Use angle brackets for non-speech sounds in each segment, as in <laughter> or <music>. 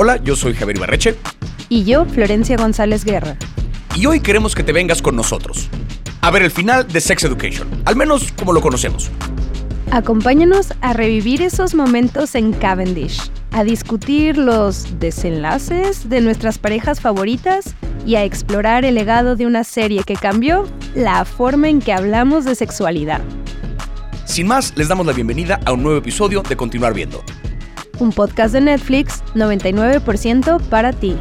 Hola, yo soy Javier Ibarreche. Y yo, Florencia González Guerra. Y hoy queremos que te vengas con nosotros. A ver el final de Sex Education, al menos como lo conocemos. Acompáñanos a revivir esos momentos en Cavendish, a discutir los desenlaces de nuestras parejas favoritas y a explorar el legado de una serie que cambió la forma en que hablamos de sexualidad. Sin más, les damos la bienvenida a un nuevo episodio de Continuar Viendo un podcast de Netflix 99% para ti.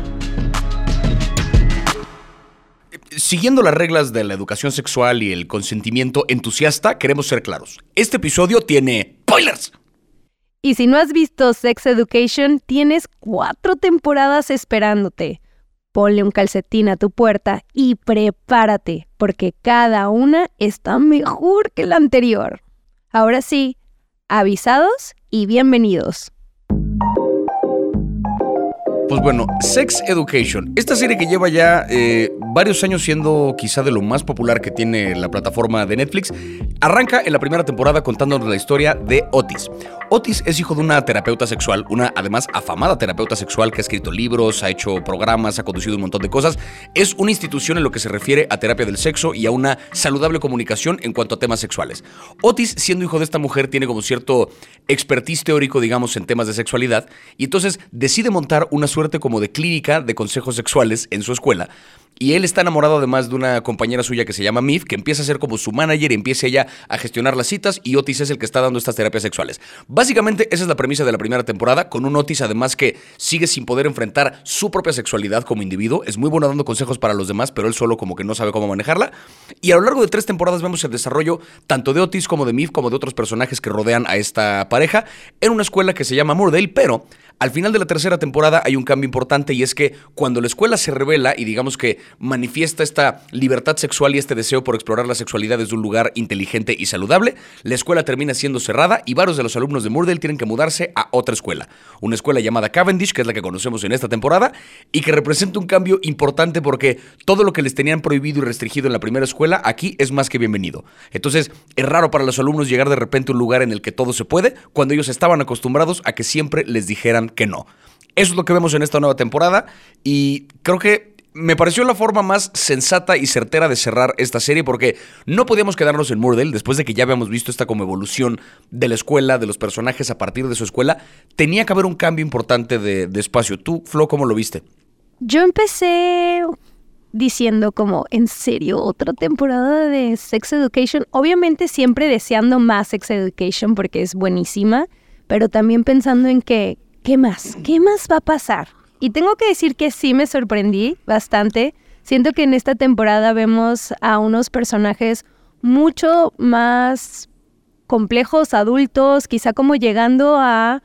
Siguiendo las reglas de la educación sexual y el consentimiento entusiasta, queremos ser claros. Este episodio tiene spoilers. Y si no has visto Sex Education, tienes cuatro temporadas esperándote. Ponle un calcetín a tu puerta y prepárate, porque cada una está mejor que la anterior. Ahora sí, avisados y bienvenidos. Pues bueno, Sex Education, esta serie que lleva ya eh, varios años siendo quizá de lo más popular que tiene la plataforma de Netflix, arranca en la primera temporada contándonos la historia de Otis. Otis es hijo de una terapeuta sexual, una además afamada terapeuta sexual que ha escrito libros, ha hecho programas, ha conducido un montón de cosas. Es una institución en lo que se refiere a terapia del sexo y a una saludable comunicación en cuanto a temas sexuales. Otis, siendo hijo de esta mujer, tiene como cierto expertise teórico, digamos, en temas de sexualidad y entonces decide montar una suerte como de clínica de consejos sexuales en su escuela y él está enamorado además de una compañera suya que se llama Mif, que empieza a ser como su manager y empieza ella a gestionar las citas y Otis es el que está dando estas terapias sexuales. Básicamente esa es la premisa de la primera temporada, con un Otis además que sigue sin poder enfrentar su propia sexualidad como individuo. Es muy bueno dando consejos para los demás, pero él solo como que no sabe cómo manejarla. Y a lo largo de tres temporadas vemos el desarrollo tanto de Otis como de Mif, como de otros personajes que rodean a esta pareja, en una escuela que se llama Moordale, pero al final de la tercera temporada hay un cambio importante y es que cuando la escuela se revela y digamos que manifiesta esta libertad sexual y este deseo por explorar la sexualidad desde un lugar inteligente y saludable, la escuela termina siendo cerrada y varios de los alumnos de Murdale tienen que mudarse a otra escuela. Una escuela llamada Cavendish, que es la que conocemos en esta temporada, y que representa un cambio importante porque todo lo que les tenían prohibido y restringido en la primera escuela, aquí es más que bienvenido. Entonces, es raro para los alumnos llegar de repente a un lugar en el que todo se puede, cuando ellos estaban acostumbrados a que siempre les dijeran que no. Eso es lo que vemos en esta nueva temporada y creo que me pareció la forma más sensata y certera de cerrar esta serie porque no podíamos quedarnos en Murdale después de que ya habíamos visto esta como evolución de la escuela, de los personajes a partir de su escuela. Tenía que haber un cambio importante de, de espacio. ¿Tú, Flo, cómo lo viste? Yo empecé diciendo como, ¿en serio? ¿Otra temporada de Sex Education? Obviamente siempre deseando más Sex Education porque es buenísima, pero también pensando en que ¿qué más? ¿Qué más va a pasar? Y tengo que decir que sí me sorprendí bastante. Siento que en esta temporada vemos a unos personajes mucho más complejos, adultos, quizá como llegando a,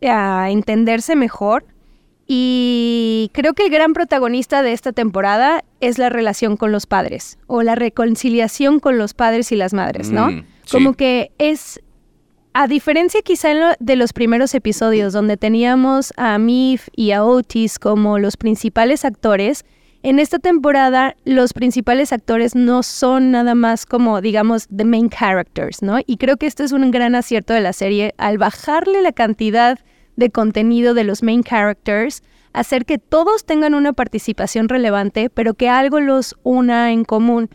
a entenderse mejor. Y creo que el gran protagonista de esta temporada es la relación con los padres o la reconciliación con los padres y las madres, ¿no? Mm, como que es a diferencia quizá de los primeros episodios donde teníamos a Mif y a Otis como los principales actores, en esta temporada los principales actores no son nada más como, digamos, the main characters, ¿no? Y creo que esto es un gran acierto de la serie al bajarle la cantidad de contenido de los main characters, hacer que todos tengan una participación relevante, pero que algo los una en común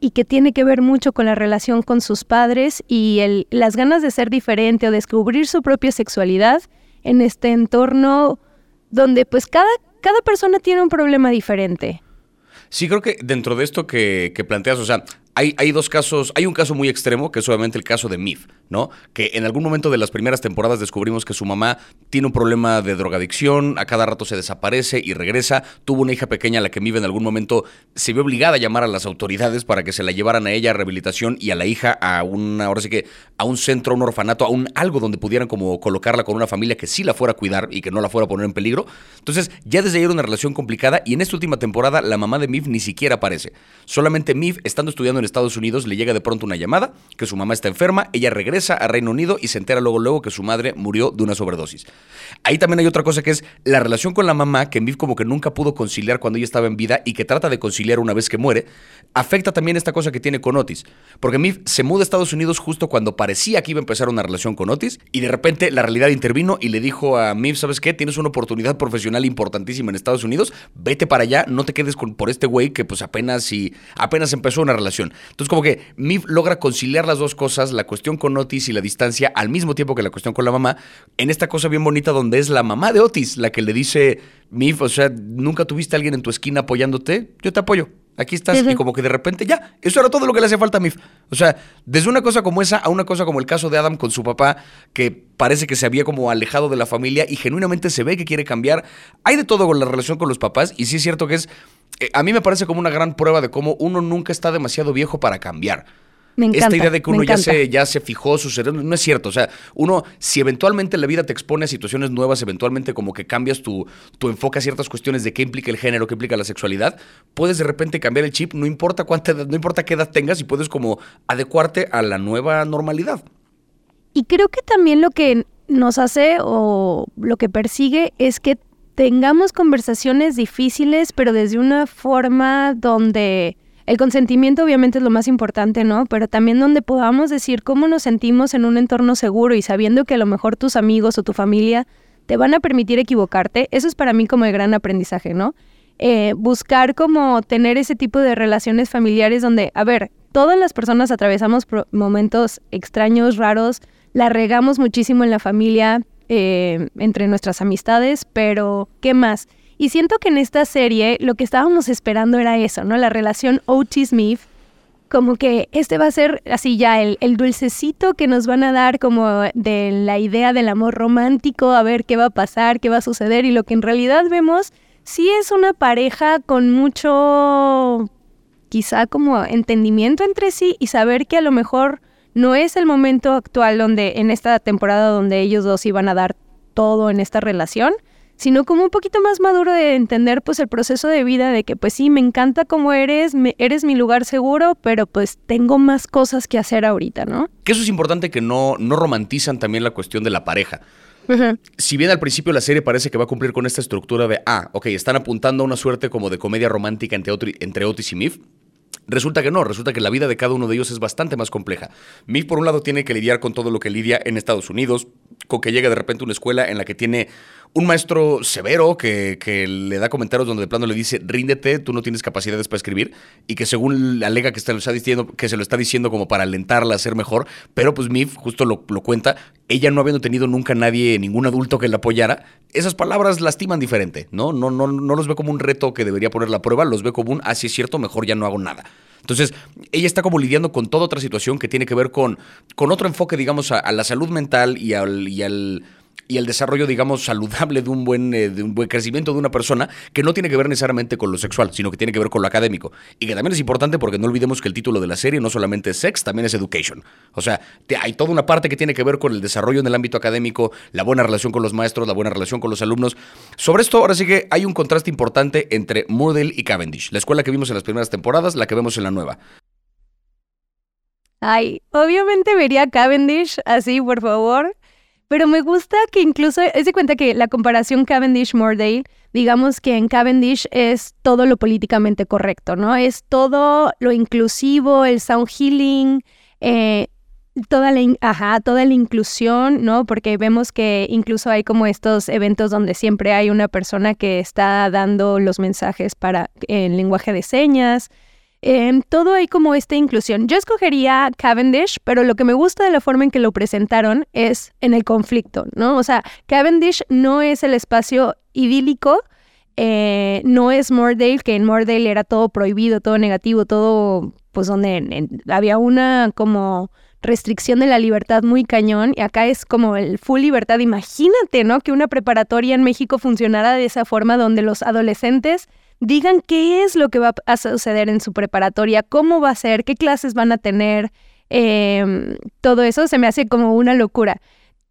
y que tiene que ver mucho con la relación con sus padres y las ganas de ser diferente o descubrir su propia sexualidad en este entorno donde pues cada, cada persona tiene un problema diferente. Sí, creo que dentro de esto que planteas, o sea, hay, dos casos, hay un caso muy extremo, que es obviamente el caso de Mif, ¿no? Que en algún momento de las primeras temporadas descubrimos que su mamá tiene un problema de drogadicción, a cada rato se desaparece y regresa. Tuvo una hija pequeña a la que Mif en algún momento se vio obligada a llamar a las autoridades para que se la llevaran a ella a rehabilitación y a la hija a una, ahora sí que a un centro, a un orfanato, a un algo donde pudieran como colocarla con una familia que sí la fuera a cuidar y que no la fuera a poner en peligro. Entonces, ya desde ahí era una relación complicada y en esta última temporada la mamá de Mif ni siquiera aparece. Solamente Mif, estando estudiando en Estados Unidos, le llega de pronto una llamada que su mamá está enferma, ella regresa a Reino Unido y se entera luego luego que su madre murió de una sobredosis. Ahí también hay otra cosa que es la relación con la mamá, que Miv como que nunca pudo conciliar cuando ella estaba en vida y que trata de conciliar una vez que muere, afecta también esta cosa que tiene con Otis. Porque Miv se muda a Estados Unidos justo cuando parecía que iba a empezar una relación con Otis y de repente la realidad intervino y le dijo a Miv, ¿sabes qué? Tienes una oportunidad profesional importantísima en Estados Unidos, vete para allá, no te quedes por este güey que pues apenas, y, apenas empezó una relación. Entonces como que Miv logra conciliar las dos cosas, la cuestión con Otis y la distancia, al mismo tiempo que la cuestión con la mamá, en esta cosa bien bonita donde es la mamá de Otis la que le dice, Miv, o sea, nunca tuviste a alguien en tu esquina apoyándote, yo te apoyo. Aquí estás y como que de repente ya, eso era todo lo que le hacía falta a Mif. O sea, desde una cosa como esa a una cosa como el caso de Adam con su papá, que parece que se había como alejado de la familia y genuinamente se ve que quiere cambiar. Hay de todo con la relación con los papás y sí es cierto que es, eh, a mí me parece como una gran prueba de cómo uno nunca está demasiado viejo para cambiar. Esta idea de que uno ya se, ya se fijó su cerebro, no es cierto. O sea, uno, si eventualmente la vida te expone a situaciones nuevas, eventualmente como que cambias tu, tu enfoque a ciertas cuestiones de qué implica el género, qué implica la sexualidad, puedes de repente cambiar el chip, no importa cuánta no importa qué edad tengas, y puedes como adecuarte a la nueva normalidad. Y creo que también lo que nos hace o lo que persigue es que tengamos conversaciones difíciles, pero desde una forma donde el consentimiento obviamente es lo más importante, ¿no? Pero también donde podamos decir cómo nos sentimos en un entorno seguro y sabiendo que a lo mejor tus amigos o tu familia te van a permitir equivocarte, eso es para mí como el gran aprendizaje, ¿no? Eh, buscar como tener ese tipo de relaciones familiares donde, a ver, todas las personas atravesamos momentos extraños, raros, la regamos muchísimo en la familia, eh, entre nuestras amistades, pero ¿qué más? Y siento que en esta serie lo que estábamos esperando era eso, ¿no? La relación Otis-Smith, como que este va a ser así ya el, el, dulcecito que nos van a dar como de la idea del amor romántico, a ver qué va a pasar, qué va a suceder, y lo que en realidad vemos sí es una pareja con mucho, quizá como entendimiento entre sí y saber que a lo mejor no es el momento actual donde, en esta temporada donde ellos dos iban a dar todo en esta relación, sino como un poquito más maduro de entender pues el proceso de vida de que pues sí, me encanta como eres, eres mi lugar seguro, pero pues tengo más cosas que hacer ahorita, ¿no? Que eso es importante que no, no romantizan también la cuestión de la pareja. Si bien al principio la serie parece que va a cumplir con esta estructura de, ah, ok, están apuntando a una suerte como de comedia romántica entre, entre Otis y Mif, Resulta que no, resulta que la vida de cada uno de ellos es bastante más compleja. Mif, por un lado, tiene que lidiar con todo lo que lidia en Estados Unidos, con que llega de repente una escuela en la que tiene un maestro severo que, le da comentarios donde de plano le dice, ríndete, tú no tienes capacidades para escribir, y que según alega que, está diciendo, que se lo está diciendo como para alentarla a ser mejor, pero pues Mif justo lo, lo cuenta, ella no habiendo tenido nunca nadie, ningún adulto que la apoyara, esas palabras lastiman diferente, ¿no? No, no, no los ve como un reto que debería poner la prueba, los ve como un, ah, es cierto, mejor ya no hago nada. Entonces, ella está como lidiando con toda otra situación que tiene que ver con, con otro enfoque, digamos, a, a la salud mental y al, y al y el desarrollo, digamos, saludable de un buen, eh, de un buen crecimiento de una persona que no tiene que ver necesariamente con lo sexual, sino que tiene que ver con lo académico. Y que también es importante porque no olvidemos que el título de la serie no solamente es sex, también es education. O sea, hay toda una parte que tiene que ver con el desarrollo en el ámbito académico, la buena relación con los maestros, la buena relación con los alumnos. Sobre esto, ahora sí que hay un contraste importante entre Moodle y Cavendish, la escuela que vimos en las primeras temporadas, la que vemos en la nueva. Ay, obviamente vería Cavendish así, por favor. Pero me gusta que incluso, es de cuenta que la comparación Cavendish-Mordale, digamos que en Cavendish es todo lo políticamente correcto, ¿no? Es todo lo inclusivo, el sound healing, eh, toda la, ajá, toda la inclusión, ¿no? Porque vemos que incluso hay como estos eventos donde siempre hay una persona que está dando los mensajes para en lenguaje de señas. Em, todo hay como esta inclusión. Yo escogería Cavendish, pero lo que me gusta de la forma en que lo presentaron es en el conflicto, ¿no? O sea, Cavendish no es el espacio idílico, eh, no es Mordale, que en Mordale era todo prohibido, todo negativo, todo, pues donde había una como restricción de la libertad muy cañón y acá es como el full libertad. Imagínate, ¿no? Que una preparatoria en México funcionara de esa forma donde los adolescentes digan qué es lo que va a suceder en su preparatoria, cómo va a ser, qué clases van a tener, em, todo eso se me hace como una locura.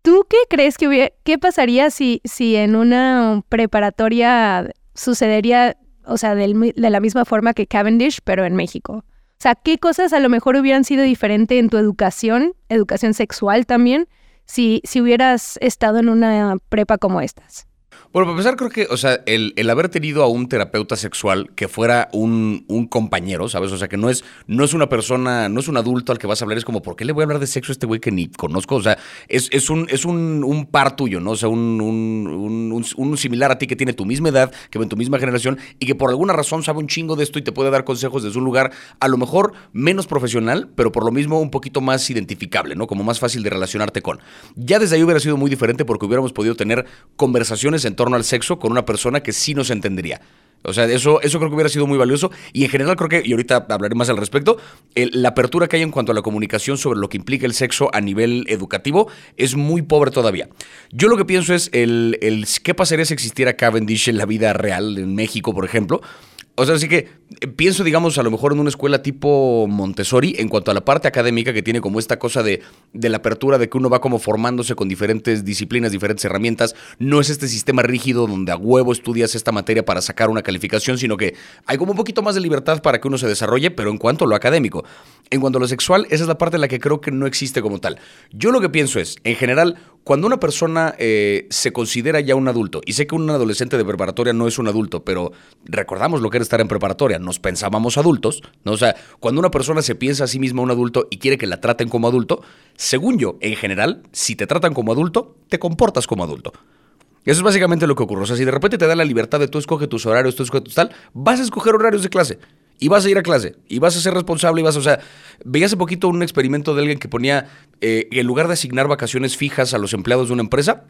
¿Tú qué crees que hubiera, qué pasaría si, si en una preparatoria sucedería, o sea, de la misma forma que Cavendish, pero en México? O sea, ¿qué cosas a lo mejor hubieran sido diferente en tu educación, educación sexual también, si, si hubieras estado en una prepa como estas? Bueno, para empezar, creo que, o sea, el, haber tenido a un terapeuta sexual que fuera un, compañero, ¿sabes? O sea, que no es, no es una persona, no es un adulto al que vas a hablar, es como, ¿por qué le voy a hablar de sexo a este güey que ni conozco? O sea, es, es, un, es un, par tuyo, ¿no? O sea, un, un, similar a ti que tiene tu misma edad, que va en tu misma generación y que por alguna razón sabe un chingo de esto y te puede dar consejos desde un lugar a lo mejor menos profesional, pero por lo mismo un poquito más identificable, ¿no? Como más fácil de relacionarte con. Ya desde ahí hubiera sido muy diferente porque hubiéramos podido tener conversaciones en torno al sexo con una persona que sí nos entendería. O sea, eso, eso creo que hubiera sido muy valioso. Y en general creo que, y ahorita hablaré más al respecto, la apertura que hay en cuanto a la comunicación sobre lo que implica el sexo a nivel educativo es muy pobre todavía. Yo lo que pienso es el, el qué pasaría si existiera Cavendish en la vida real, en México, por ejemplo. O sea, así que eh, pienso, digamos, a lo mejor en una escuela tipo Montessori, en cuanto a la parte académica que tiene como esta cosa de, de, la apertura, de que uno va como formándose con diferentes disciplinas, diferentes herramientas. No es este sistema rígido donde a huevo estudias esta materia para sacar una calificación, sino que hay como un poquito más de libertad para que uno se desarrolle, pero en cuanto a lo académico. En cuanto a lo sexual, esa es la parte en la que creo que no existe como tal. Yo lo que pienso es, en general, cuando una persona eh, se considera ya un adulto, y sé que un adolescente de preparatoria no es un adulto, pero recordamos lo que era estar en preparatoria, nos pensábamos adultos, ¿no? O sea, cuando una persona se piensa a sí misma un adulto y quiere que la traten como adulto, según yo, en general, si te tratan como adulto, te comportas como adulto. Eso es básicamente lo que ocurre. O sea, si de repente te da la libertad de tú escoge tus horarios, tú escoge tus tal, vas a escoger horarios de clase y vas a ir a clase y vas a ser responsable y vas a, o sea, veía hace poquito un experimento de alguien que ponía, eh, en lugar de asignar vacaciones fijas a los empleados de una empresa,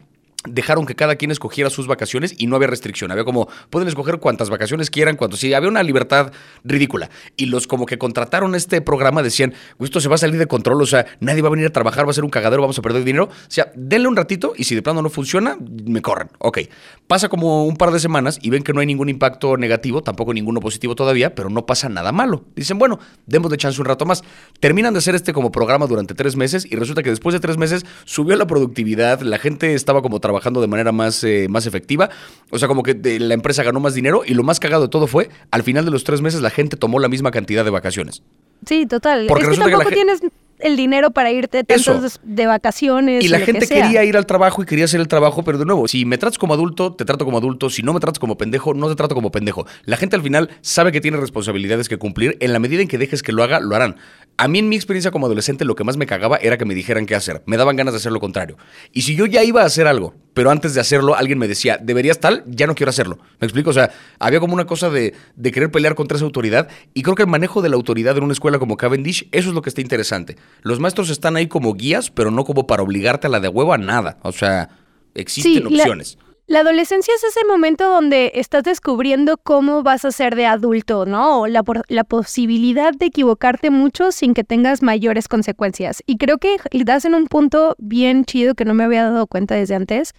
dejaron que cada quien escogiera sus vacaciones y no había restricción. Había como, pueden escoger cuantas vacaciones quieran, cuantos. Sí, había una libertad ridícula. Y los como que contrataron este programa decían, esto se va a salir de control, o sea, nadie va a venir a trabajar, va a ser un cagadero, vamos a perder dinero. O sea, denle un ratito y si de plano no funciona, me corren. Ok. Pasa como un par de semanas y ven que no hay ningún impacto negativo, tampoco ninguno positivo todavía, pero no pasa nada malo. Dicen, bueno, demos de chance un rato más. Terminan de hacer este como programa durante tres meses y resulta que después de tres meses subió la productividad, la gente estaba como trabajando trabajando de manera más, eh, más efectiva. O sea, como que la empresa ganó más dinero y lo más cagado de todo fue, al final de los tres meses la gente tomó la misma cantidad de vacaciones. Sí, total. Porque es que tampoco tienes el dinero para irte tantos de vacaciones. Y la gente quería ir al trabajo y quería hacer el trabajo, pero de nuevo, si me tratas como adulto, te trato como adulto. Si no me tratas como pendejo, no te trato como pendejo. La gente al final sabe que tiene responsabilidades que cumplir. En la medida en que dejes que lo haga, lo harán. A mí en mi experiencia como adolescente lo que más me cagaba era que me dijeran qué hacer. Me daban ganas de hacer lo contrario. Y si yo ya iba a hacer algo, pero antes de hacerlo alguien me decía, deberías tal, ya no quiero hacerlo. ¿Me explico? O sea, había como una cosa de, de querer pelear contra esa autoridad. Y creo que el manejo de la autoridad en una escuela como Cavendish, eso es lo que está interesante. Los maestros están ahí como guías, pero no como para obligarte a la de huevo a nada. O sea, existen opciones. La adolescencia es ese momento donde estás descubriendo cómo vas a ser de adulto, ¿no? O la, la posibilidad de equivocarte mucho sin que tengas mayores consecuencias. Y creo que das en un punto bien chido que no me había dado cuenta desde antes,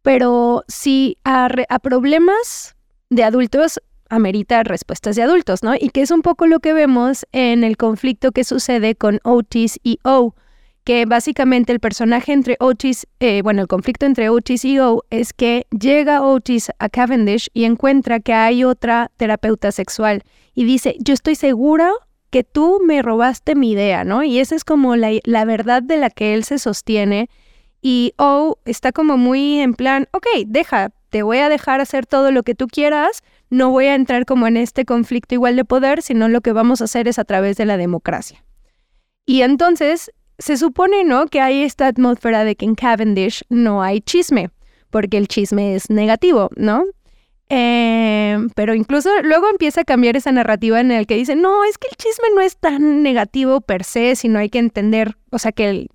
pero si a, a problemas de adultos amerita respuestas de adultos, ¿no? Y que es un poco lo que vemos en el conflicto que sucede con Otis y O que básicamente el personaje entre Otis, eh, bueno, el conflicto entre Otis y O es que llega Otis a Cavendish y encuentra que hay otra terapeuta sexual y dice, yo estoy segura que tú me robaste mi idea, ¿no? Y esa es como la, la verdad de la que él se sostiene. Y O está como muy en plan, ok, deja, te voy a dejar hacer todo lo que tú quieras, no voy a entrar como en este conflicto igual de poder, sino lo que vamos a hacer es a través de la democracia. Y entonces se supone, ¿no? Que hay esta atmósfera de que en Cavendish no hay chisme, porque el chisme es negativo, ¿no? Em, pero incluso luego empieza a cambiar esa narrativa en el que dice, no, es que el chisme no es tan negativo per se, sino hay que entender, o sea, que,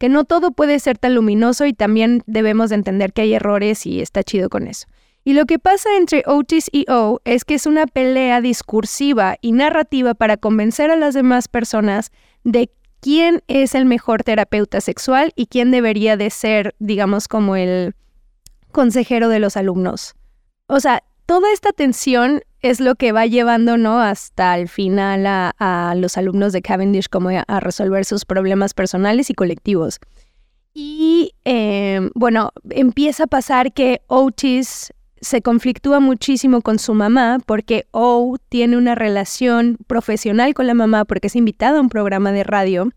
que no todo puede ser tan luminoso y también debemos de entender que hay errores y está chido con eso. Y lo que pasa entre Otis y O es que es una pelea discursiva y narrativa para convencer a las demás personas de quién es el mejor terapeuta sexual y quién debería de ser, digamos, como el consejero de los alumnos. O sea, toda esta tensión es lo que va llevando, ¿no? Hasta el final a, los alumnos de Cavendish como a, resolver sus problemas personales y colectivos. Y em, bueno, empieza a pasar que Otis se conflictúa muchísimo con su mamá porque O tiene una relación profesional con la mamá porque es invitada a un programa de radio.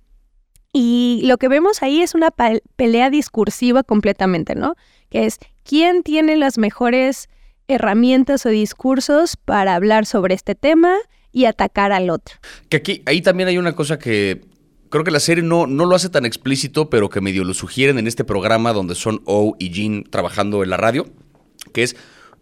Y lo que vemos ahí es una pelea discursiva completamente, ¿no? Que es quién tiene las mejores herramientas o discursos para hablar sobre este tema y atacar al otro. Que aquí, ahí también hay una cosa que creo que la serie no, no lo hace tan explícito, pero que medio lo sugieren en este programa donde son O y Jean trabajando en la radio, que es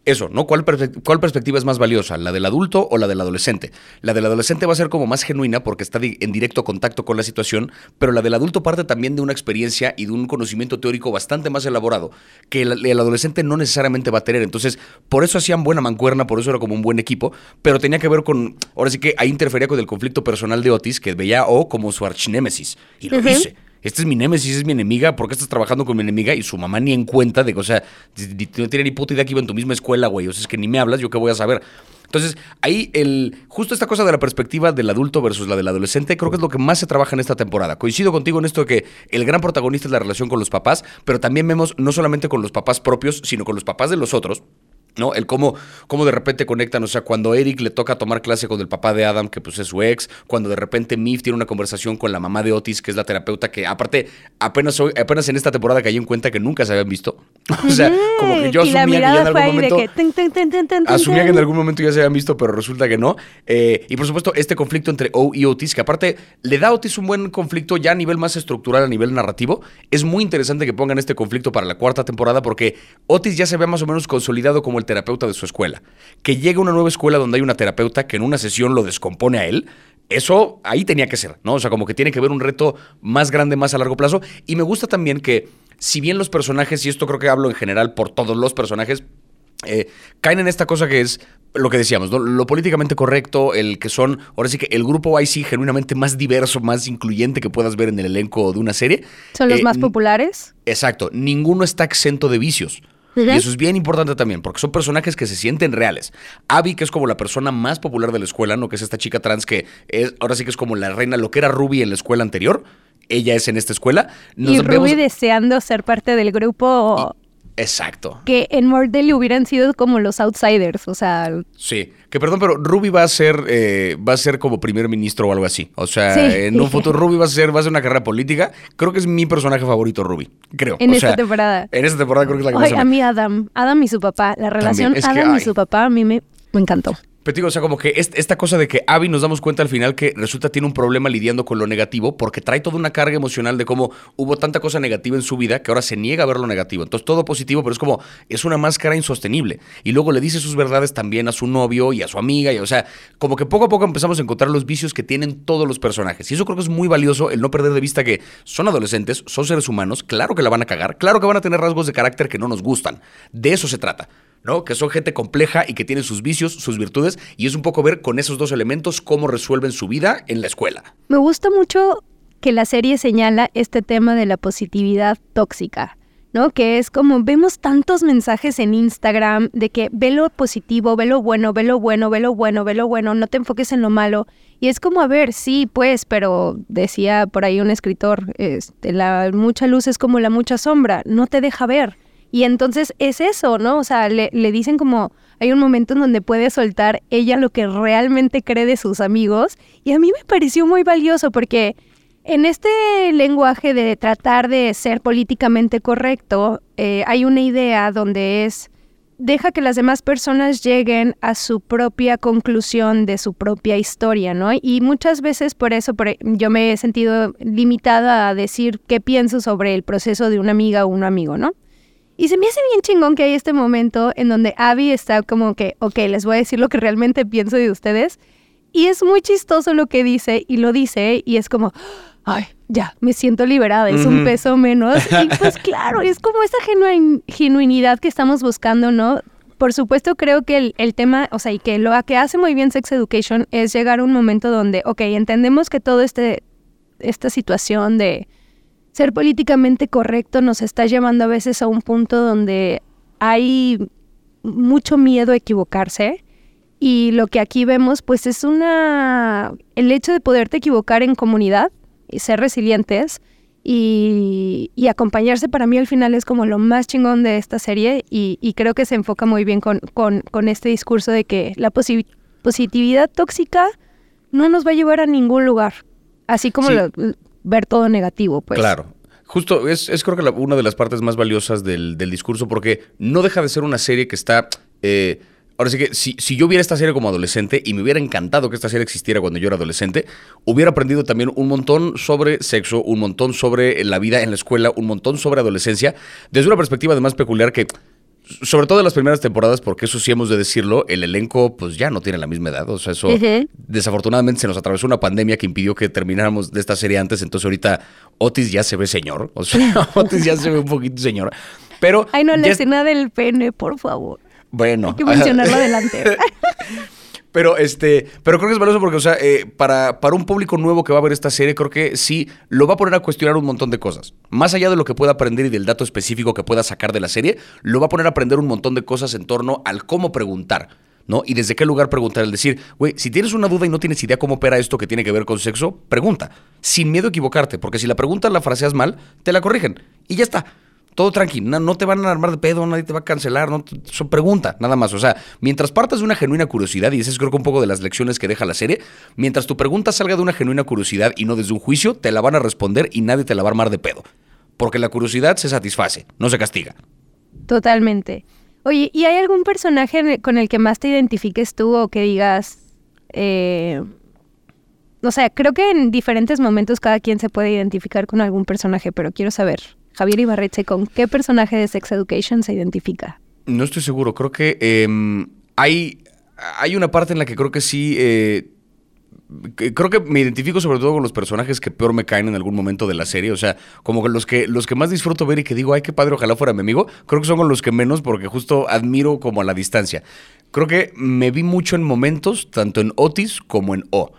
eso, ¿no? ¿Cuál, ¿Cuál, perspectiva es más valiosa? ¿La del adulto o la del adolescente? La del adolescente va a ser como más genuina porque está en directo contacto con la situación, pero la del adulto parte también de una experiencia y de un conocimiento teórico bastante más elaborado que el, el adolescente no necesariamente va a tener. Entonces, por eso hacían buena mancuerna, por eso era como un buen equipo, pero tenía que ver con, ahora sí que ahí interfería con el conflicto personal de Otis, que veía O como su archinémesis, y lo dice esta es mi némesis, es mi enemiga, ¿por qué estás trabajando con mi enemiga? Y su mamá ni en cuenta de que, o sea, no tiene ni puta idea que iba en tu misma escuela, güey. O sea, es que ni me hablas, yo qué voy a saber. Entonces, ahí el, justo esta cosa de la perspectiva del adulto versus la del adolescente, creo que es lo que más se trabaja en esta temporada. Coincido contigo en esto de que el gran protagonista es la relación con los papás, pero también vemos no solamente con los papás propios, sino con los papás de los otros. ¿No? El cómo, cómo de repente conectan, o sea, cuando Eric le toca tomar clase con el papá de Adam, que pues es su ex, cuando de repente Mif tiene una conversación con la mamá de Otis, que es la terapeuta, que aparte apenas, hoy, apenas en esta temporada caí en cuenta que nunca se habían visto. <laughs> o sea, como que yo asumía que ya en algún momento... asumía que en algún momento ya se habían visto, pero resulta que no. Eh, y por supuesto, este conflicto entre O y Otis, que aparte le da a Otis un buen conflicto ya a nivel más estructural, a nivel narrativo. Es muy interesante que pongan este conflicto para la cuarta temporada porque Otis ya se ve más o menos consolidado como el terapeuta de su escuela. Que llega a una nueva escuela donde hay una terapeuta que en una sesión lo descompone a él. Eso ahí tenía que ser, ¿no? O sea, como que tiene que ver un reto más grande, más a largo plazo. Y me gusta también que, si bien los personajes, y esto creo que hablo en general por todos los personajes, eh, caen en esta cosa que es lo que decíamos, lo políticamente correcto, el que son, ahora sí que el grupo YC genuinamente más diverso, más incluyente que puedas ver en el elenco de una serie. ¿Son los eh, más populares? Exacto, ninguno está exento de vicios. Y eso es bien importante también, porque son personajes que se sienten reales. Abby, que es como la persona más popular de la escuela, ¿no? Que es esta chica trans que es, ahora sí que es como la reina, lo que era Ruby en la escuela anterior. Ella es en esta escuela. y Ruby deseando ser parte del grupo. Exacto. Que en Mordell hubieran sido como los outsiders, o sea. Sí, que perdón, pero Ruby va a ser, eh, va a ser como primer ministro o algo así. O sea, en un <laughs> futuro Ruby va a ser, va a ser una carrera política. Creo que es mi personaje favorito, Ruby. Creo. En esta temporada. En esta temporada creo que es la que Ay, a mí Adam, Adam y su papá, la relación Adam y su papá a mí me, me encantó. Pero digo, o sea, como que esta cosa de que Abby nos damos cuenta al final que resulta tiene un problema lidiando con lo negativo porque trae toda una carga emocional de cómo hubo tanta cosa negativa en su vida que ahora se niega a ver lo negativo. Entonces todo positivo, pero es como, es una máscara insostenible. Y luego le dice sus verdades también a su novio y a su amiga. Y, o sea, como que poco a poco empezamos a encontrar los vicios que tienen todos los personajes. Y eso creo que es muy valioso el no perder de vista que son adolescentes, son seres humanos, claro que la van a cagar, claro que van a tener rasgos de carácter que no nos gustan. De eso se trata. ¿No? Que son gente compleja y que tiene sus vicios, sus virtudes, y es un poco ver con esos dos elementos cómo resuelven su vida en la escuela. Me gusta mucho que la serie señala este tema de la positividad tóxica, ¿no? Que es como vemos tantos mensajes en Instagram de que ve lo positivo, ve lo bueno, ve lo bueno, ve lo bueno, ve lo bueno, no te enfoques en lo malo. Y es como, a ver, sí, pues, pero decía por ahí un escritor, este, la mucha luz es como la mucha sombra, no te deja ver. Y entonces es eso, ¿no? O sea, le, dicen como, hay un momento en donde puede soltar ella lo que realmente cree de sus amigos. Y a mí me pareció muy valioso porque en este lenguaje de tratar de ser políticamente correcto, eh, hay una idea donde es, deja que las demás personas lleguen a su propia conclusión de su propia historia, ¿no? Y muchas veces por eso por, yo me he sentido limitada a decir qué pienso sobre el proceso de una amiga o un amigo, ¿no? Y se me hace bien chingón que hay este momento en donde Abby está como que, ok, les voy a decir lo que realmente pienso de ustedes. Y es muy chistoso lo que dice y lo dice y es como, ay, ya, me siento liberada, es un peso menos. Y <laughs> pues claro, es como esa genuinidad que estamos buscando, ¿no? Por supuesto, creo que el, el, tema, o sea, y que lo que hace muy bien Sex Education es llegar a un momento donde, ok, entendemos que todo este, esta situación de ser políticamente correcto nos está llevando a veces a un punto donde hay mucho miedo a equivocarse. Y lo que aquí vemos pues es una el hecho de poderte equivocar en comunidad y ser resilientes Y, acompañarse para mí al final es como lo más chingón de esta serie y, creo que se enfoca muy bien con, con, este discurso de que la positividad tóxica no nos va a llevar a ningún lugar, así como ver todo negativo. Pues. Claro, Justo, es, es creo que una de las partes más valiosas del, del, discurso, porque no deja de ser una serie que está. Eh, ahora sí que si, si, yo viera esta serie como adolescente y me hubiera encantado que esta serie existiera cuando yo era adolescente, hubiera aprendido también un montón sobre sexo, un montón sobre la vida en la escuela, un montón sobre adolescencia, desde una perspectiva además peculiar que sobre todo en las primeras temporadas, porque eso sí hemos de decirlo, el elenco pues ya no tiene la misma edad. O sea, eso desafortunadamente se nos atravesó una pandemia que impidió que termináramos de esta serie antes. Entonces ahorita Otis ya se ve señor. O sea, <laughs> Otis ya se ve un poquito señor. Pero. Ay, no, la escena del pene, por favor. Bueno. Hay que mencionarlo adelante. <laughs> Pero este, pero creo que es valioso porque, o sea, eh, para, para un público nuevo que va a ver esta serie, creo que sí lo va a poner a cuestionar un montón de cosas. Más allá de lo que pueda aprender y del dato específico que pueda sacar de la serie, lo va a poner a aprender un montón de cosas en torno al cómo preguntar. ¿no? Y desde qué lugar preguntar. El decir, güey, si tienes una duda y no tienes idea cómo opera esto que tiene que ver con sexo, pregunta. Sin miedo a equivocarte, porque si la pregunta la fraseas mal, te la corrigen. Y ya está todo tranquilo, no, te van a armar de pedo, nadie te va a cancelar, no, son pregunta, nada más. O sea, mientras partas de una genuina curiosidad, y esa es creo que un poco de las lecciones que deja la serie, mientras tu pregunta salga de una genuina curiosidad y no desde un juicio, te la van a responder y nadie te la va a armar de pedo. Porque la curiosidad se satisface, no se castiga. Totalmente. Oye, ¿y hay algún personaje con el que más te identifiques tú o que digas... Eh, o sea, creo que en diferentes momentos cada quien se puede identificar con algún personaje, pero quiero saber Javier Ibarreche, ¿con qué personaje de Sex Education se identifica? No estoy seguro. Creo que em, hay, hay una parte en la que creo que sí. Eh, creo que me identifico sobre todo con los personajes que peor me caen en algún momento de la serie. O sea, como los que, los que más disfruto ver y que digo, ay, qué padre, ojalá fuera mi amigo, creo que son con los que menos porque justo admiro como a la distancia. Creo que me vi mucho en momentos, tanto en Otis como en O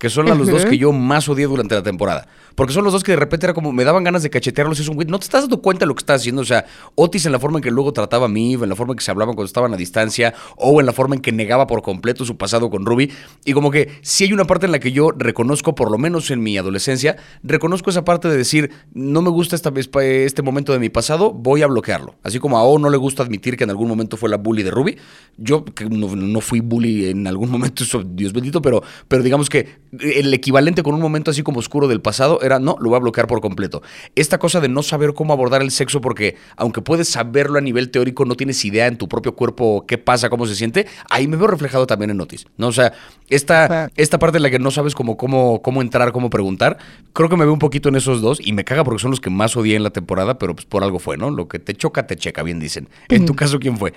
que son los dos que yo más odié durante la temporada. Porque son los dos que de repente era como, me daban ganas de cachetearlos y es un güey, no te estás dando cuenta de lo que estás haciendo. O sea, Otis en la forma en que luego trataba a mí, en la forma en que se hablaban cuando estaban a distancia, o en la forma en que negaba por completo su pasado con Ruby. Y como que si hay una parte en la que yo reconozco, por lo menos en mi adolescencia, reconozco esa parte de decir, no me gusta esta, este momento de mi pasado, voy a bloquearlo. Así como a O no le gusta admitir que en algún momento fue la bully de Ruby. Yo que no, fui bully en algún momento, <laughs> eso, Dios bendito, pero, pero digamos que el equivalente con un momento así como oscuro del pasado era, no, lo voy a bloquear por completo. Esta cosa de no saber cómo abordar el sexo porque aunque puedes saberlo a nivel teórico, no tienes idea en tu propio cuerpo qué pasa, cómo se siente, ahí me veo reflejado también en Notice, ¿no? O sea, esta, esta parte en la que no sabes cómo, cómo, cómo entrar, cómo preguntar, creo que me veo un poquito en esos dos y me caga porque son los que más odié en la temporada, pero pues por algo fue, ¿no? Lo que te choca, te checa, bien dicen. En tu caso, ¿quién fue?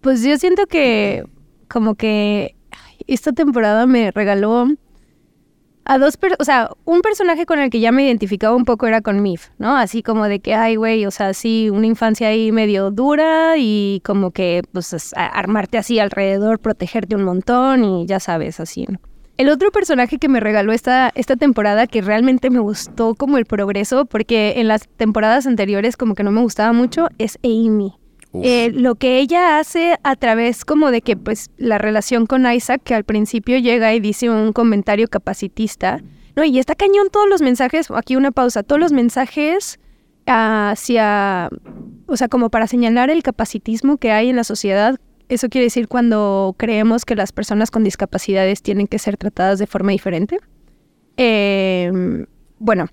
Pues yo siento que como que esta temporada me regaló a dos, o sea, un personaje con el que ya me identificaba un poco era con Mif, ¿no? Así como de que, ay, güey, o sea, sí, una infancia ahí medio dura y como que, pues, armarte así alrededor, protegerte un montón y ya sabes, así. El otro personaje que me regaló esta, esta temporada que realmente me gustó como el progreso, porque en las temporadas anteriores como que no me gustaba mucho, es Amy. Eh, lo que ella hace a través como de que pues la relación con Isaac, que al principio llega y dice un comentario capacitista, ¿no? Y está cañón todos los mensajes, aquí una pausa, todos los mensajes hacia, o sea, como para señalar el capacitismo que hay en la sociedad. Eso quiere decir cuando creemos que las personas con discapacidades tienen que ser tratadas de forma diferente. Em, bueno,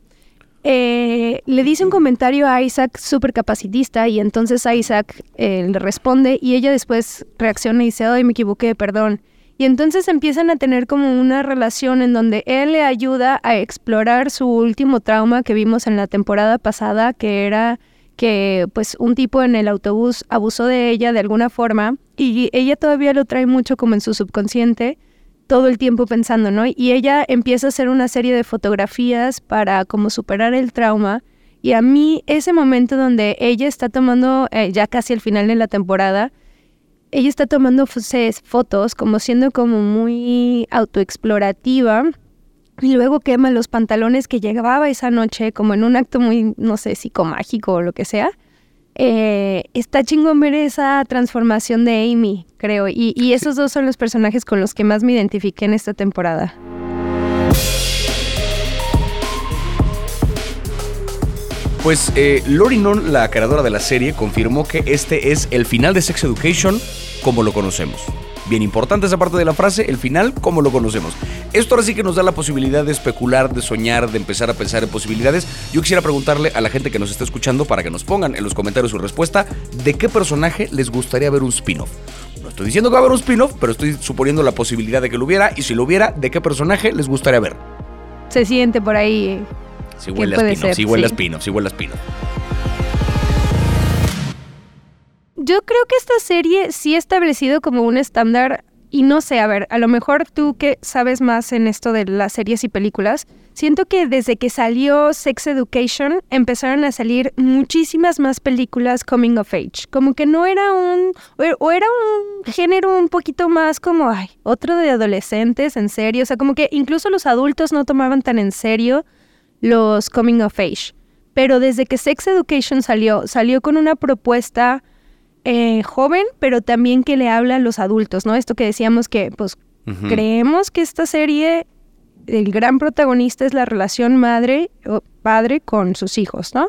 eh, le dice un comentario a Isaac súper capacitista y entonces Isaac eh, le responde y ella después reacciona y dice, ay, me equivoqué, perdón. Y entonces empiezan a tener como una relación en donde él le ayuda a explorar su último trauma que vimos en la temporada pasada, que era que pues un tipo en el autobús abusó de ella de alguna forma y ella todavía lo trae mucho como en su subconsciente todo el tiempo pensando, ¿no? Y ella empieza a hacer una serie de fotografías para como superar el trauma. Y a mí ese momento donde ella está tomando, eh, ya casi al final de la temporada, ella está tomando fotos como siendo como muy autoexplorativa y luego quema los pantalones que llevaba esa noche como en un acto muy, no sé, psicomágico o lo que sea. Eh, está chingón ver esa transformación de Amy, creo. Y, y esos dos son los personajes con los que más me identifiqué en esta temporada. Pues eh, Lori Non, la creadora de la serie, confirmó que este es el final de Sex Education como lo conocemos. Bien importante esa parte de la frase, el final como lo conocemos. Esto ahora sí que nos da la posibilidad de especular, de soñar, de empezar a pensar en posibilidades. Yo quisiera preguntarle a la gente que nos está escuchando para que nos pongan en los comentarios su respuesta de qué personaje les gustaría ver un spin-off. No estoy diciendo que va a haber un spin-off, pero estoy suponiendo la posibilidad de que lo hubiera y si lo hubiera, ¿de qué personaje les gustaría ver? Se siente por ahí. Si huele a spin-off, si huele a spin-off, si huele a spin-off. Yo creo que esta serie sí ha establecido como un estándar y no sé, a ver, a lo mejor tú que sabes más en esto de las series y películas, siento que desde que salió Sex Education empezaron a salir muchísimas más películas coming of age. Como que no era un, o era un género un poquito más como, ay, otro de adolescentes, en serio. O sea, como que incluso los adultos no tomaban tan en serio los coming of age. Pero desde que Sex Education salió, salió con una propuesta eh, joven, pero también que le habla a los adultos, ¿no? Esto que decíamos que, pues, creemos que esta serie, el gran protagonista es la relación madre o padre con sus hijos, ¿no?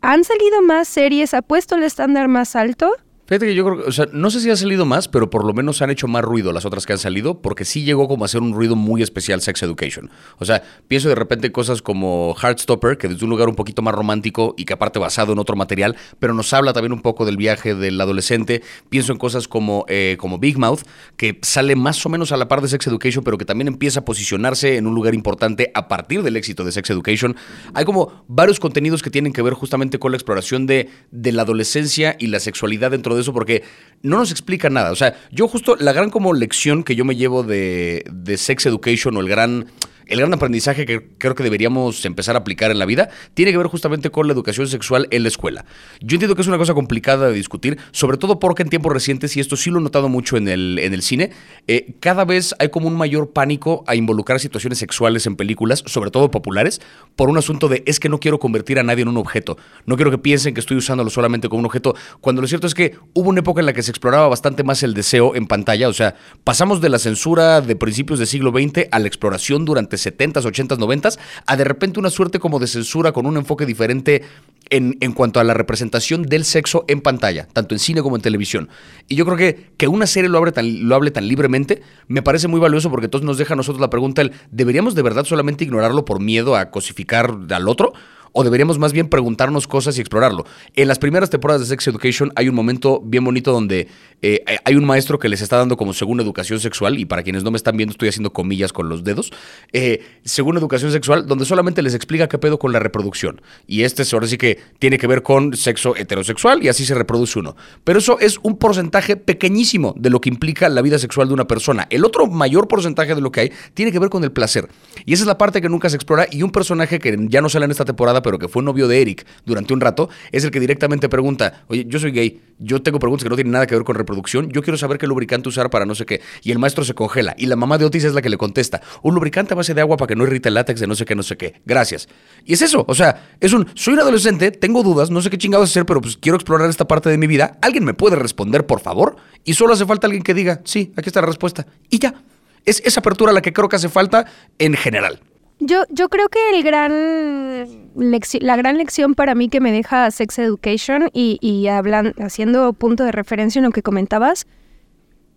Han salido más series, ha puesto el estándar más alto, Fíjate que yo creo, o sea, no sé si ha salido más, pero por lo menos han hecho más ruido las otras que han salido, porque sí llegó como a ser un ruido muy especial Sex Education. O sea, pienso de repente cosas como Heartstopper, que desde un lugar un poquito más romántico y que aparte basado en otro material, pero nos habla también un poco del viaje del adolescente. Pienso en cosas como, eh, como Big Mouth, que sale más o menos a la par de Sex Education, pero que también empieza a posicionarse en un lugar importante a partir del éxito de Sex Education. Hay como varios contenidos que tienen que ver justamente con la exploración de, de la adolescencia y la sexualidad dentro de eso porque no nos explica nada. O sea, yo justo la gran como lección que yo me llevo de, de Sex Education o el gran el gran aprendizaje que creo que deberíamos empezar a aplicar en la vida tiene que ver justamente con la educación sexual en la escuela. Yo entiendo que es una cosa complicada de discutir, sobre todo porque en tiempos recientes, y esto sí lo he notado mucho en el, en el cine, eh, cada vez hay como un mayor pánico a involucrar situaciones sexuales en películas, sobre todo populares, por un asunto de es que no quiero convertir a nadie en un objeto. No quiero que piensen que estoy usándolo solamente como un objeto, cuando lo cierto es que hubo una época en la que se exploraba bastante más el deseo en pantalla, o sea, pasamos de la censura de principios del siglo XX a la exploración durante 70s, 80s, 90s, a de repente una suerte como de censura con un enfoque diferente en, en, cuanto a la representación del sexo en pantalla, tanto en cine como en televisión. Y yo creo que que una serie lo hable tan, lo hable tan libremente me parece muy valioso porque entonces nos deja a nosotros la pregunta, el, ¿deberíamos de verdad solamente ignorarlo por miedo a cosificar al otro? O deberíamos más bien preguntarnos cosas y explorarlo. En las primeras temporadas de Sex Education hay un momento bien bonito donde eh, hay un maestro que les está dando como según educación sexual, y para quienes no me están viendo estoy haciendo comillas con los dedos, eh, según educación sexual, donde solamente les explica qué pedo con la reproducción. Y este ahora sí que tiene que ver con sexo heterosexual y así se reproduce uno. Pero eso es un porcentaje pequeñísimo de lo que implica la vida sexual de una persona. El otro mayor porcentaje de lo que hay tiene que ver con el placer. Y esa es la parte que nunca se explora y un personaje que ya no sale en esta temporada, pero que fue novio de Eric durante un rato, es el que directamente pregunta, oye, yo soy gay, yo tengo preguntas que no tienen nada que ver con reproducción, yo quiero saber qué lubricante usar para no sé qué. Y el maestro se congela. Y la mamá de Otis es la que le contesta, un lubricante a base de agua para que no irrite el látex de no sé qué, no sé qué. Gracias. Y es eso, o sea, es un, soy un adolescente, tengo dudas, no sé qué chingados hacer, pero pues quiero explorar esta parte de mi vida. ¿Alguien me puede responder, por favor? Y solo hace falta alguien que diga, sí, aquí está la respuesta. Y ya. Es esa apertura la que creo que hace falta en general. Yo, yo creo que el gran la gran lección para mí que me deja Sex Education y, y haciendo punto de referencia en lo que comentabas,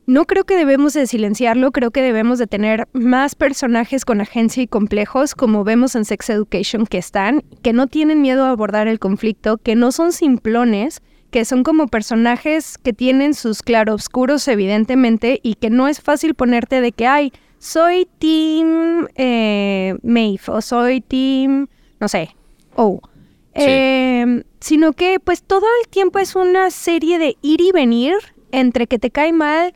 no creo que debemos de silenciarlo, creo que debemos de tener más personajes con agencia y complejos, como vemos en Sex Education que están, que no tienen miedo a abordar el conflicto, que no son simplones, que son como personajes que tienen sus claroscuros evidentemente y que no es fácil ponerte de que, ay, soy Team eh, Maeve o soy Team, no sé, O. Em, sino que pues todo el tiempo es una serie de ir y venir entre que te cae mal,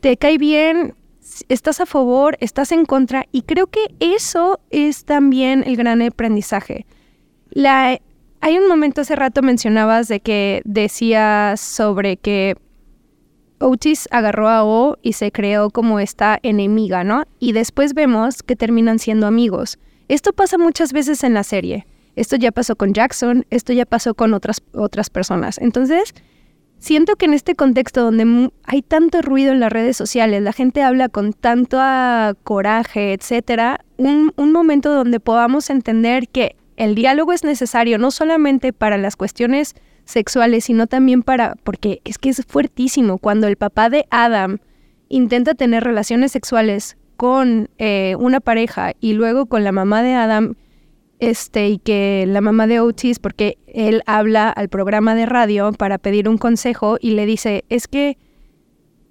te cae bien, estás a favor, estás en contra y creo que eso es también el gran aprendizaje. La, hay un momento hace rato mencionabas de que decías sobre que Otis agarró a O y se creó como esta enemiga, ¿no? Y después vemos que terminan siendo amigos. Esto pasa muchas veces en la serie. Esto ya pasó con Jackson, esto ya pasó con otras, otras personas. Entonces, siento que en este contexto donde hay tanto ruido en las redes sociales, la gente habla con tanto coraje, etcétera, un, un momento donde podamos entender que el diálogo es necesario no solamente para las cuestiones sexuales, sino también para, porque es que es fuertísimo, cuando el papá de Adam intenta tener relaciones sexuales con eh, una pareja y luego con la mamá de Adam, este, y que la mamá de Otis, porque él habla al programa de radio para pedir un consejo y le dice, es que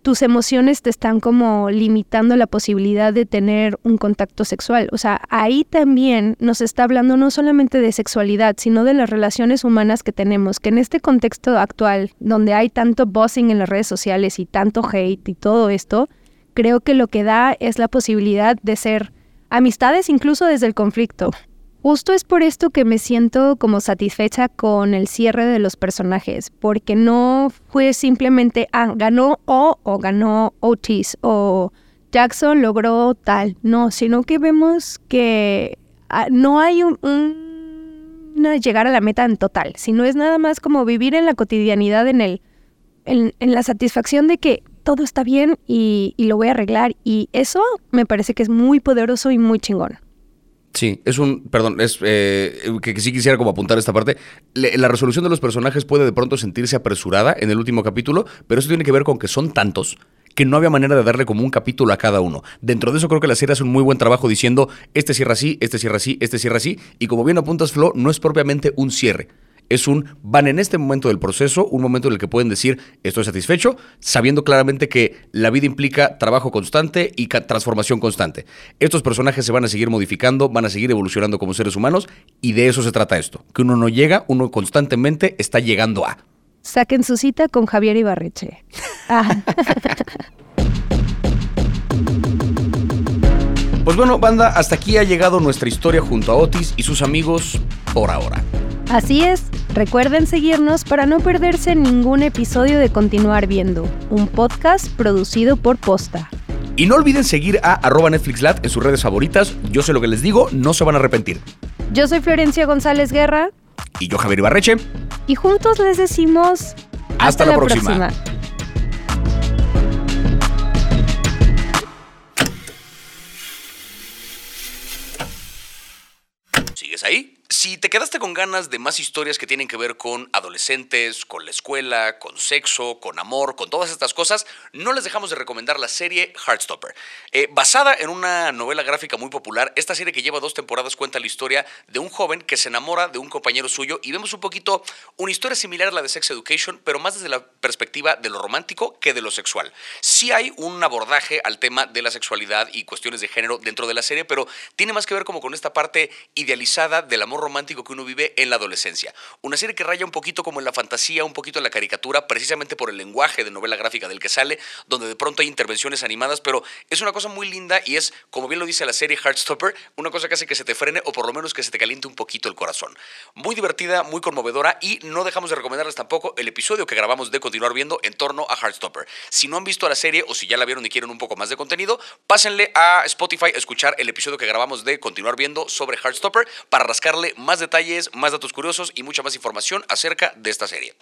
tus emociones te están como limitando la posibilidad de tener un contacto sexual. O sea, ahí también nos está hablando no solamente de sexualidad, sino de las relaciones humanas que tenemos, que en este contexto actual, donde hay tanto bossing en las redes sociales y tanto hate y todo esto, creo que lo que da es la posibilidad de ser amistades incluso desde el conflicto. Justo es por esto que me siento como satisfecha con el cierre de los personajes, porque no fue simplemente, ah, ganó O o ganó Otis o Jackson logró tal, no, sino que vemos que ah, no hay un, llegar a la meta en total, sino es nada más como vivir en la cotidianidad, en, el, en, la satisfacción de que todo está bien y lo voy a arreglar y eso me parece que es muy poderoso y muy chingón. Sí, es un, perdón, es eh, que, sí quisiera como apuntar esta parte. la resolución de los personajes puede de pronto sentirse apresurada en el último capítulo, pero eso tiene que ver con que son tantos que no había manera de darle como un capítulo a cada uno. Dentro de eso creo que la serie hace un muy buen trabajo diciendo, este cierra así, este cierra así, este cierra así, y como bien apuntas Flo, no es propiamente un cierre es un, van en este momento del proceso, un momento en el que pueden decir, estoy satisfecho, sabiendo claramente que la vida implica trabajo constante y transformación constante. Estos personajes se van a seguir modificando, van a seguir evolucionando como seres humanos y de eso se trata esto, que uno no llega, uno constantemente está llegando a. Saquen su cita con Javier Ibarreche. Ah. <laughs> Pues bueno, banda, hasta aquí ha llegado nuestra historia junto a Otis y sus amigos por ahora. Así es, recuerden seguirnos para no perderse ningún episodio de Continuar Viendo, un podcast producido por Posta. Y no olviden seguir a arroba NetflixLat en sus redes favoritas. Yo sé lo que les digo, no se van a arrepentir. Yo soy Florencia González Guerra. Y yo Javier Ibarreche. Y juntos les decimos... Hasta, la, próxima. ¿Sigues ahí? Si te quedaste con ganas de más historias que tienen que ver con adolescentes, con la escuela, con sexo, con amor, con todas estas cosas, no les dejamos de recomendar la serie Heartstopper. Eh, basada en una novela gráfica muy popular, esta serie que lleva dos temporadas cuenta la historia de un joven que se enamora de un compañero suyo y vemos un poquito una historia similar a la de Sex Education, pero más desde la perspectiva de lo romántico que de lo sexual. Sí hay un abordaje al tema de la sexualidad y cuestiones de género dentro de la serie, pero tiene más que ver como con esta parte idealizada del amor romántico que uno vive en la adolescencia. Una serie que raya un poquito como en la fantasía, un poquito en la caricatura, precisamente por el lenguaje de novela gráfica del que sale, donde de pronto hay intervenciones animadas, pero es una cosa muy linda y es, como bien lo dice la serie Heartstopper, una cosa que hace que se te frene o por lo menos que se te caliente un poquito el corazón. Muy divertida, muy conmovedora y no dejamos de recomendarles tampoco el episodio que grabamos de continuar viendo en torno a Heartstopper. Si no han visto la serie o si ya la vieron y quieren un poco más de contenido, pásenle a Spotify a escuchar el episodio que grabamos de continuar viendo sobre Heartstopper para rascarle más detalles, más datos curiosos y mucha más información acerca de esta serie.